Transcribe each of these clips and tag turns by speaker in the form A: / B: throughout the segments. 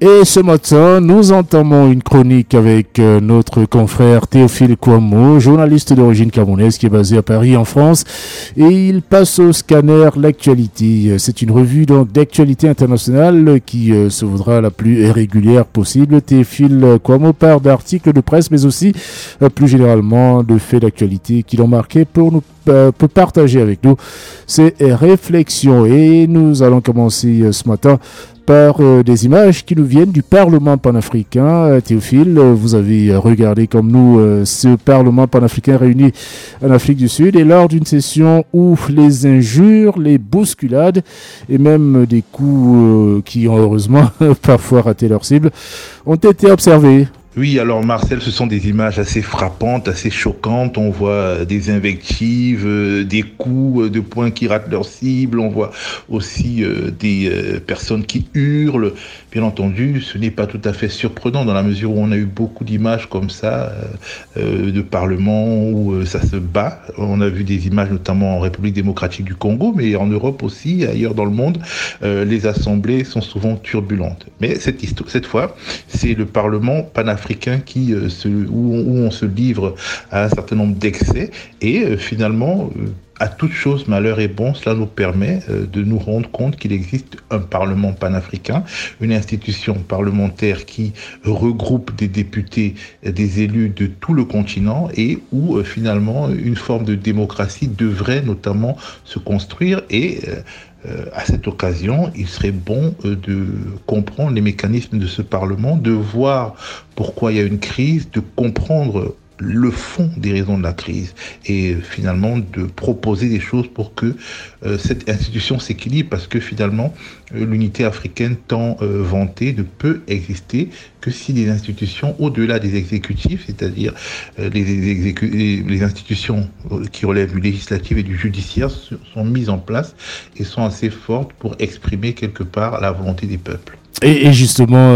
A: Et ce matin, nous entamons une chronique avec euh, notre confrère Théophile Kouamou, journaliste d'origine camerounaise qui est basé à Paris en France. Et il passe au scanner l'actualité. C'est une revue donc d'actualité internationale qui euh, se voudra la plus régulière possible. Théophile Kouamou part d'articles de presse, mais aussi euh, plus généralement de faits d'actualité qui l'ont marqué pour nous peut partager avec nous ses réflexions. Et nous allons commencer ce matin par euh, des images qui nous viennent du Parlement panafricain. Euh, Théophile, euh, vous avez regardé comme nous ce Parlement panafricain réuni en Afrique du Sud et lors d'une session où les injures, les bousculades et même des coups qui ont heureusement parfois raté leur cible ont été observés.
B: Oui, alors Marcel, ce sont des images assez frappantes, assez choquantes. On voit des invectives, euh, des coups euh, de poing qui ratent leur cible. On voit aussi euh, des personnes qui hurlent. Bien entendu, ce n'est pas tout à fait surprenant dans la mesure où on a eu beaucoup d'images comme ça de parlement où ça se bat. On a vu des images notamment en République démocratique du Congo, mais en Europe aussi, ailleurs dans le monde, les assemblées sont souvent turbulentes. Mais cette fois, c'est le Parlement panafricain euh, où, on, se livre à un certain nombre d'excès. Et euh, finalement euh, à toute chose, malheur est bon, cela nous permet de nous rendre compte qu'il existe un Parlement panafricain, une institution parlementaire qui regroupe des députés, des élus de tout le continent et où finalement une forme de démocratie devrait notamment se construire et euh, à cette occasion, il serait bon euh, de comprendre les mécanismes de ce Parlement, de voir pourquoi il y a une crise, de comprendre le fond des raisons de la crise et finalement de proposer des choses pour que euh, cette institution s'équilibre parce que finalement euh, l'unité africaine tant euh, vantée ne peut exister que si les institutions au-delà des exécutifs, c'est-à-dire les, les, institutions qui relèvent du législatif et du judiciaire sont mises en place et sont assez fortes pour exprimer quelque part la volonté des peuples.
A: Et, justement,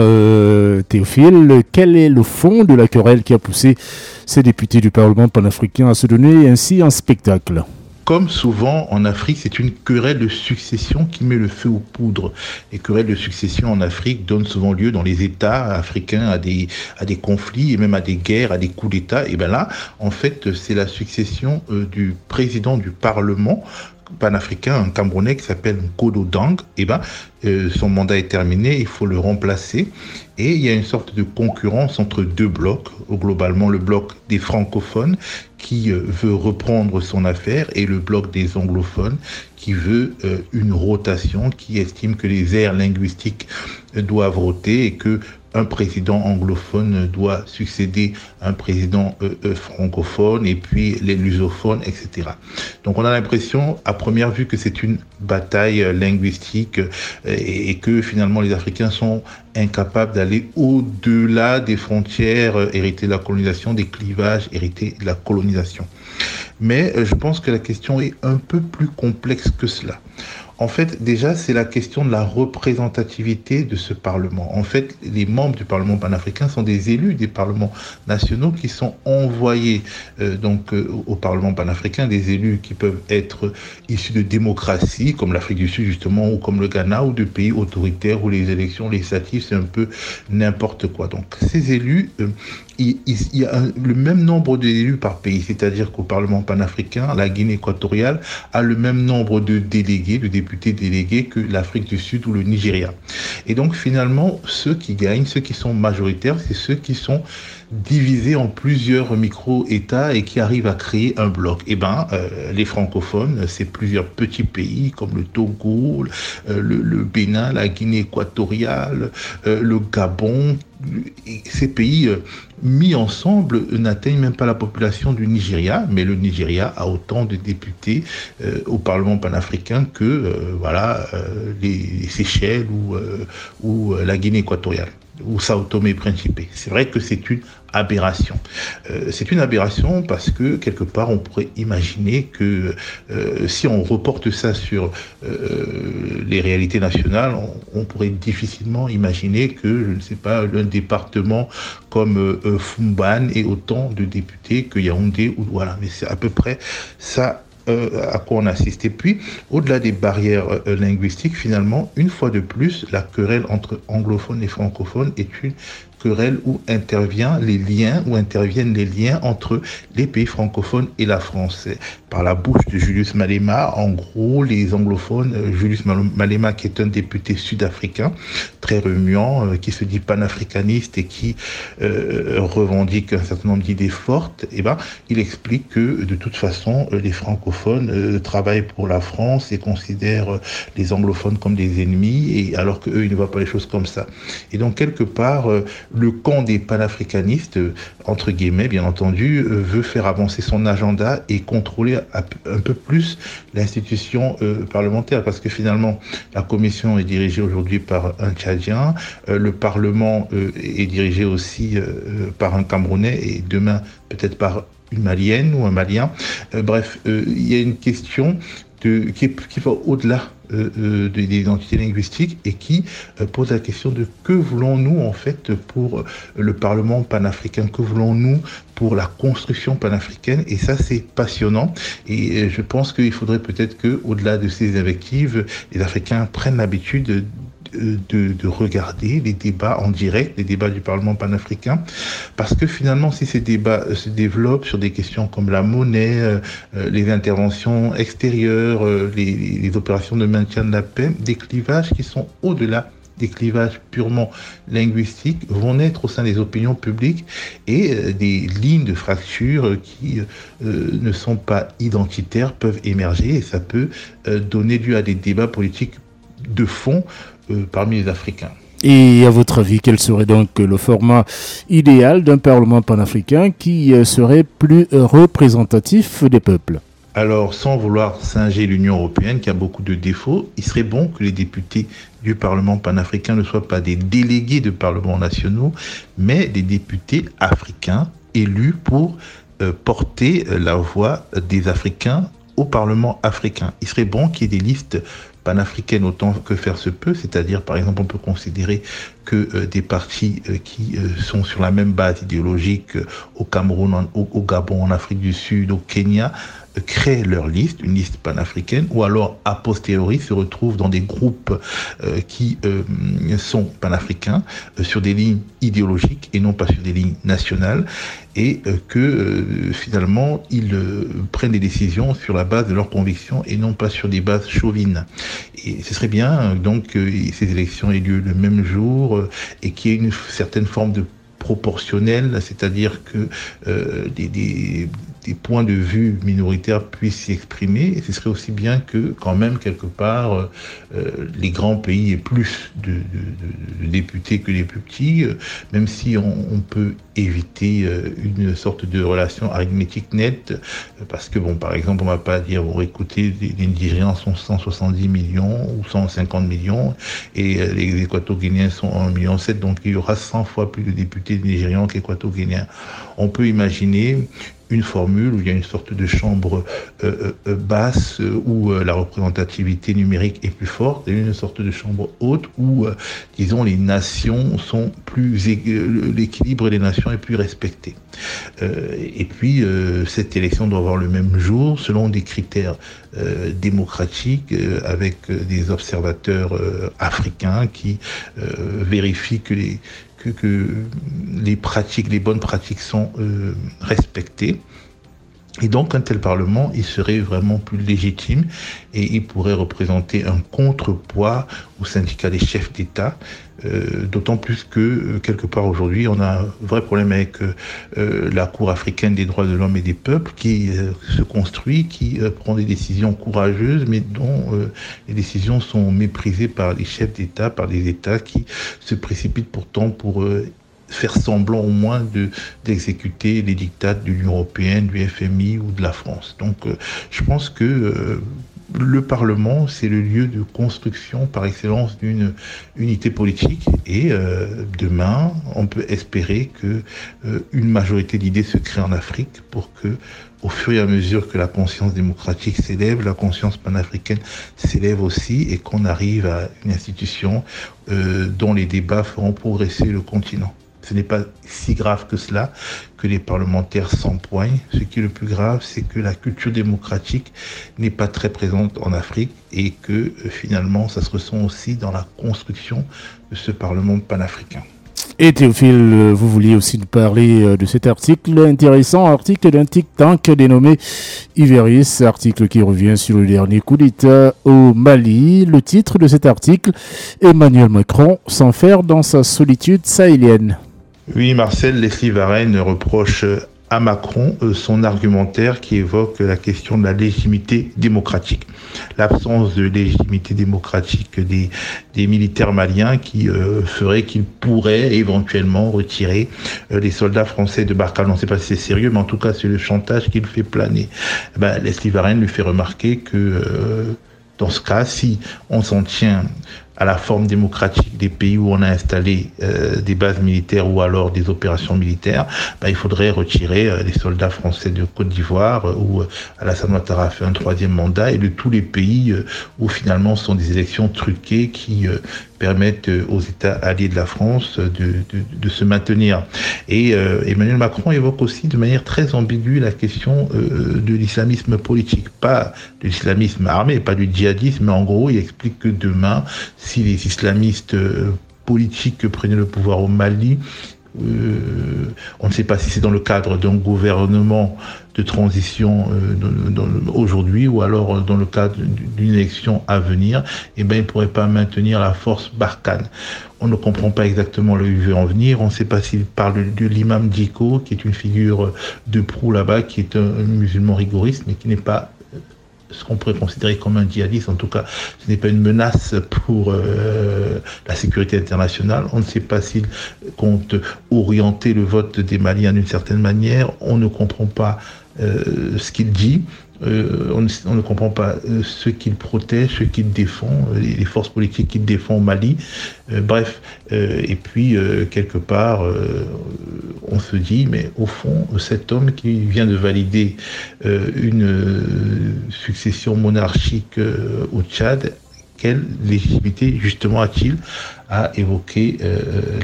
A: Théophile, quel est le fond de la querelle qui a poussé ces députés du Parlement panafricain à se donner ainsi un spectacle?
B: Comme souvent en Afrique, c'est une querelle de succession qui met le feu aux poudres. Les querelles de succession en Afrique donnent souvent lieu dans les États africains à des, à des conflits et même à des guerres, à des coups d'État. Et bien là, en fait, c'est la succession euh, du président du Parlement panafricain, un Camerounais qui s'appelle Kodo Dang, eh ben, euh, son mandat est terminé, il faut le remplacer. Et il y a une sorte de concurrence entre deux blocs, globalement le bloc des francophones qui euh, veut reprendre son affaire et le bloc des anglophones qui veut euh, une rotation, qui estime que les aires linguistiques doivent roter et que un président anglophone doit succéder à un président euh, euh, francophone et puis les lusophones, etc. Donc on a l'impression à première vue que c'est une bataille euh, linguistique et, que finalement les Africains sont incapables d'aller au-delà des frontières héritées de la colonisation, des clivages hérités de la colonisation. Mais je pense que la question est un peu plus complexe que cela. En fait, déjà, c'est la question de la représentativité de ce Parlement. En fait, les membres du Parlement panafricain sont des élus des parlements nationaux qui sont envoyés euh, euh, au Parlement panafricain, des élus qui peuvent être issus de démocraties, comme l'Afrique du Sud justement, ou comme le Ghana, ou de pays autoritaires où les élections législatives, c'est un peu n'importe quoi. Donc, ces élus, euh, il, y a le même nombre d'élus par pays, c'est-à-dire qu'au Parlement panafricain, la Guinée équatoriale a le même nombre de délégués, de députés délégués que l'Afrique du Sud ou le Nigeria. Et donc finalement, ceux qui gagnent, ceux qui sont majoritaires, c'est ceux qui sont divisés en plusieurs micro-États et qui arrivent à créer un bloc. Eh ben, euh, les francophones, c'est plusieurs petits pays comme le Togo, euh, le, Bénin, la Guinée équatoriale, euh, le Gabon. Ces pays mis ensemble n'atteignent même pas la population du Nigeria, mais le Nigeria a autant de députés au Parlement panafricain que voilà les Seychelles ou, ou la Guinée équatoriale ou Sao Tomé Principe. C'est vrai que c'est une aberration. Euh, c'est une aberration parce que quelque part on pourrait imaginer que euh, si on reporte ça sur euh, les réalités nationales, on, pourrait difficilement imaginer que je ne sais pas un département comme Fumban ait autant de députés que Yaoundé ou voilà. Mais c'est à peu près ça à quoi on assiste. Et puis, au-delà des barrières linguistiques, finalement, une fois de plus, la querelle entre anglophones et francophones est une querelle où intervient les liens, où interviennent les liens entre les pays francophones et la France. Par la bouche de Julius Malema, en gros, les anglophones, euh, Julius Malema, qui est un député sud-africain, très remuant, euh, qui se dit panafricaniste et qui euh, revendique un certain nombre d'idées fortes, eh ben, il explique que de toute façon, les francophones travaillent pour la France et considèrent les anglophones comme des ennemis, et alors qu'eux, ils ne voient pas les choses comme ça. Et donc, quelque part, le camp des panafricanistes, entre guillemets, bien entendu, euh, veut faire avancer son agenda et contrôler un peu plus l'institution euh, parlementaire, parce que finalement, la commission est dirigée aujourd'hui par un Tchadien, euh, le Parlement est dirigé aussi par un Camerounais et demain peut-être par une Malienne ou un Malien. bref, il y a une question qui, va au-delà euh, euh, des identités linguistiques et qui euh, pose la question de que voulons-nous en fait pour le Parlement panafricain, que voulons-nous pour la construction panafricaine? Et ça c'est passionnant. Et je pense qu'il faudrait peut-être que au-delà de ces invectives, les Africains prennent l'habitude de, de, regarder les débats en direct, les débats du Parlement panafricain, parce que finalement, si ces débats euh, se développent sur des questions comme la monnaie, euh, euh, les interventions extérieures, les opérations de maintien de la paix, des clivages qui sont au-delà des clivages purement linguistiques vont naître au sein des opinions publiques et des lignes de fracture qui ne sont pas identitaires peuvent émerger et ça peut donner lieu à des débats politiques de fond euh, parmi les Africains.
A: Et à votre avis, quel serait donc le format idéal d'un Parlement panafricain qui euh, serait plus représentatif des peuples?
B: Alors, sans vouloir singer l'Union européenne, qui a beaucoup de défauts, il serait bon que les députés du Parlement panafricain ne soient pas des délégués de parlements nationaux, mais des députés africains élus pour euh, porter la voix des Africains au Parlement africain. Il serait bon qu'il y ait des listes panafricaine autant que faire se peut, c'est-à-dire par exemple on peut considérer que euh, des partis euh, qui euh, sont sur la même base idéologique au Cameroun, au, Gabon, en Afrique du Sud, au Kenya, créent leur liste, une liste panafricaine, ou alors a posteriori se retrouvent dans des groupes qui sont panafricains sur des lignes idéologiques et non pas sur des lignes nationales et que finalement ils prennent des décisions sur la base de leurs convictions et non pas sur des bases chauvines. Et ce serait bien donc que ces élections aient lieu le même jour euh, et qu'il y ait une certaine forme de proportionnel, c'est-à-dire que euh, des, des, points de vue minoritaires puissent s'y exprimer. Ce serait aussi bien que, quand même, quelque part, euh, les grands pays aient plus de, députés que les plus petits, euh, même si on, peut éviter euh, une sorte de relation arithmétique nette, parce que, bon, par exemple, on va pas dire, bon, écoutez, les Nigérians sont 170 millions ou 150 millions, et les Équato-Guinéens sont 1,7 million, donc il y aura 100 fois plus de députés nigérians qu'équato-guinéens. On peut imaginer une formule où il y a une sorte de chambre euh, euh, euh, basse où la représentativité numérique est plus forte et une sorte de chambre haute où, disons, les nations sont plus l'équilibre des nations est plus respecté. et puis cette élection doit avoir le même jour selon des critères démocratiques avec des observateurs africains qui vérifient que les que, les pratiques, les bonnes pratiques sont euh, respectées. Et donc un tel Parlement, il serait vraiment plus légitime et il pourrait représenter un contrepoids aux syndicats des chefs d'État, euh, d'autant plus que euh, quelque part aujourd'hui, on a un vrai problème avec euh, la Cour africaine des droits de l'homme et des peuples qui se construit, qui prend des décisions courageuses, mais dont les décisions sont méprisées par les chefs d'État, par les États qui se précipitent pourtant pour faire semblant au moins de d'exécuter les dictats de l'Union européenne, du FMI ou de la France. Donc euh, je pense que euh, le Parlement, c'est le lieu de construction par excellence d'une unité politique. Et euh, demain, on peut espérer que une majorité d'idées se crée en Afrique pour que, au fur et à mesure que la conscience démocratique s'élève, la conscience panafricaine s'élève aussi, et qu'on arrive à une institution dont les débats feront progresser le continent. Ce n'est pas si grave que cela, que les parlementaires s'empoignent. Ce qui est le plus grave, c'est que la culture démocratique n'est pas très présente en Afrique et que euh, finalement, ça se ressent aussi dans la construction de ce Parlement panafricain.
A: Et Théophile, euh, vous vouliez aussi nous parler euh, de cet article intéressant, article d'un think tank dénommé Iveris, article qui revient sur le dernier coup d'État au Mali. Le titre de cet article, Emmanuel Macron s'enferme dans sa solitude sahélienne.
B: Oui, Marcel, Leslie Varenne reproche à Macron euh, son argumentaire qui évoque la question de la légitimité démocratique. L'absence de légitimité démocratique des, militaires maliens qui euh, ferait qu'ils pourraient éventuellement retirer euh, les soldats français de Barkhane. On ne sait pas si c'est sérieux, mais en tout cas, c'est le chantage qu'il fait planer. Ben, Leslie Varenne lui fait remarquer que dans ce cas, si on s'en tient à la forme démocratique des pays où on a installé euh, des bases militaires ou alors des opérations militaires, bah, il faudrait retirer euh, les soldats français de Côte d'Ivoire euh, où Alassane Ouattara fait un troisième mandat et de tous les pays où finalement ce sont des élections truquées qui permettent aux États alliés de la France de, de se maintenir. Et Emmanuel Macron évoque aussi de manière très ambiguë la question de l'islamisme politique, pas de l'islamisme armé, pas du djihadisme, mais en gros il explique que demain si les islamistes euh, politiques prenaient le pouvoir au Mali, euh, on ne sait pas si c'est dans le cadre d'un gouvernement de transition euh, aujourd'hui ou alors dans le cadre d'une élection à venir, eh ben, il ne pourrait pas maintenir la force Barkhane. On ne comprend pas exactement le veut en venir. On ne sait pas s'il parle de l'imam Diko, qui est une figure de proue là-bas, qui est un musulman rigoriste, mais qui n'est pas ce qu'on pourrait considérer comme un djihadiste. En tout cas, ce n'est pas une menace pour euh, la sécurité internationale. On ne sait pas s'il compte orienter le vote des Maliens d'une certaine manière. On ne comprend pas euh, ce qu'il dit. Euh, on, ne comprend pas euh, ce qu'il protège, ce qu'il défend, les forces politiques qu'il défend au Mali. bref, et puis quelque part, on se dit, mais au fond, cet homme qui vient de valider une succession monarchique au Tchad, quelle légitimité justement a-t-il à évoquer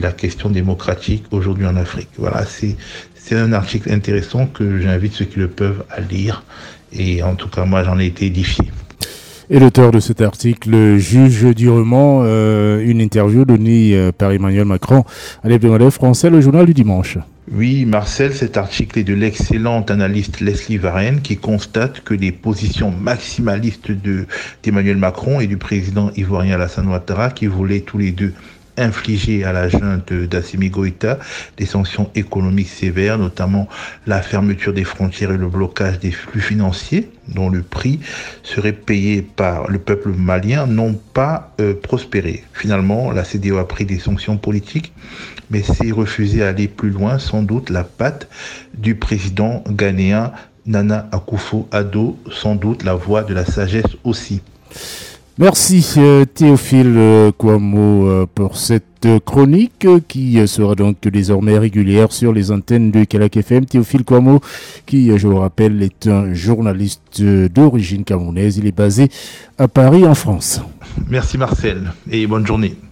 B: la question démocratique aujourd'hui en Afrique? Voilà, c'est c'est un article intéressant que j'invite ceux qui le peuvent à lire. Et en tout cas, moi, j'en ai été édifié.
A: Et l'auteur de cet article juge durement euh, une interview donnée euh, par Emmanuel Macron à l'hebdomadaire français, le journal du dimanche.
B: Oui, Marcel, cet article est de l'excellente analyste Leslie Varenne qui constate que les positions maximalistes d'Emmanuel Macron et du président ivoirien Alassane Ouattara, qui voulaient tous les deux infliger à la junte d'Assimi Goïta des sanctions économiques sévères, notamment la fermeture des frontières et le blocage des flux financiers, dont le prix serait payé par le peuple malien, n'ont pas euh, prospéré. Finalement, la CDO a pris des sanctions politiques, mais s'est refusé à aller plus loin, sans doute la patte du président ghanéen Nana Akufo-Addo, sans doute la voix de la sagesse aussi.
A: Merci euh, Théophile euh, Kouamo euh, pour cette chronique qui sera donc désormais régulière sur les antennes de Kalak FM. Théophile Kouamo qui, je le rappelle, est un journaliste d'origine camerounaise. Il est basé à Paris en France.
B: Merci Marcel et bonne journée.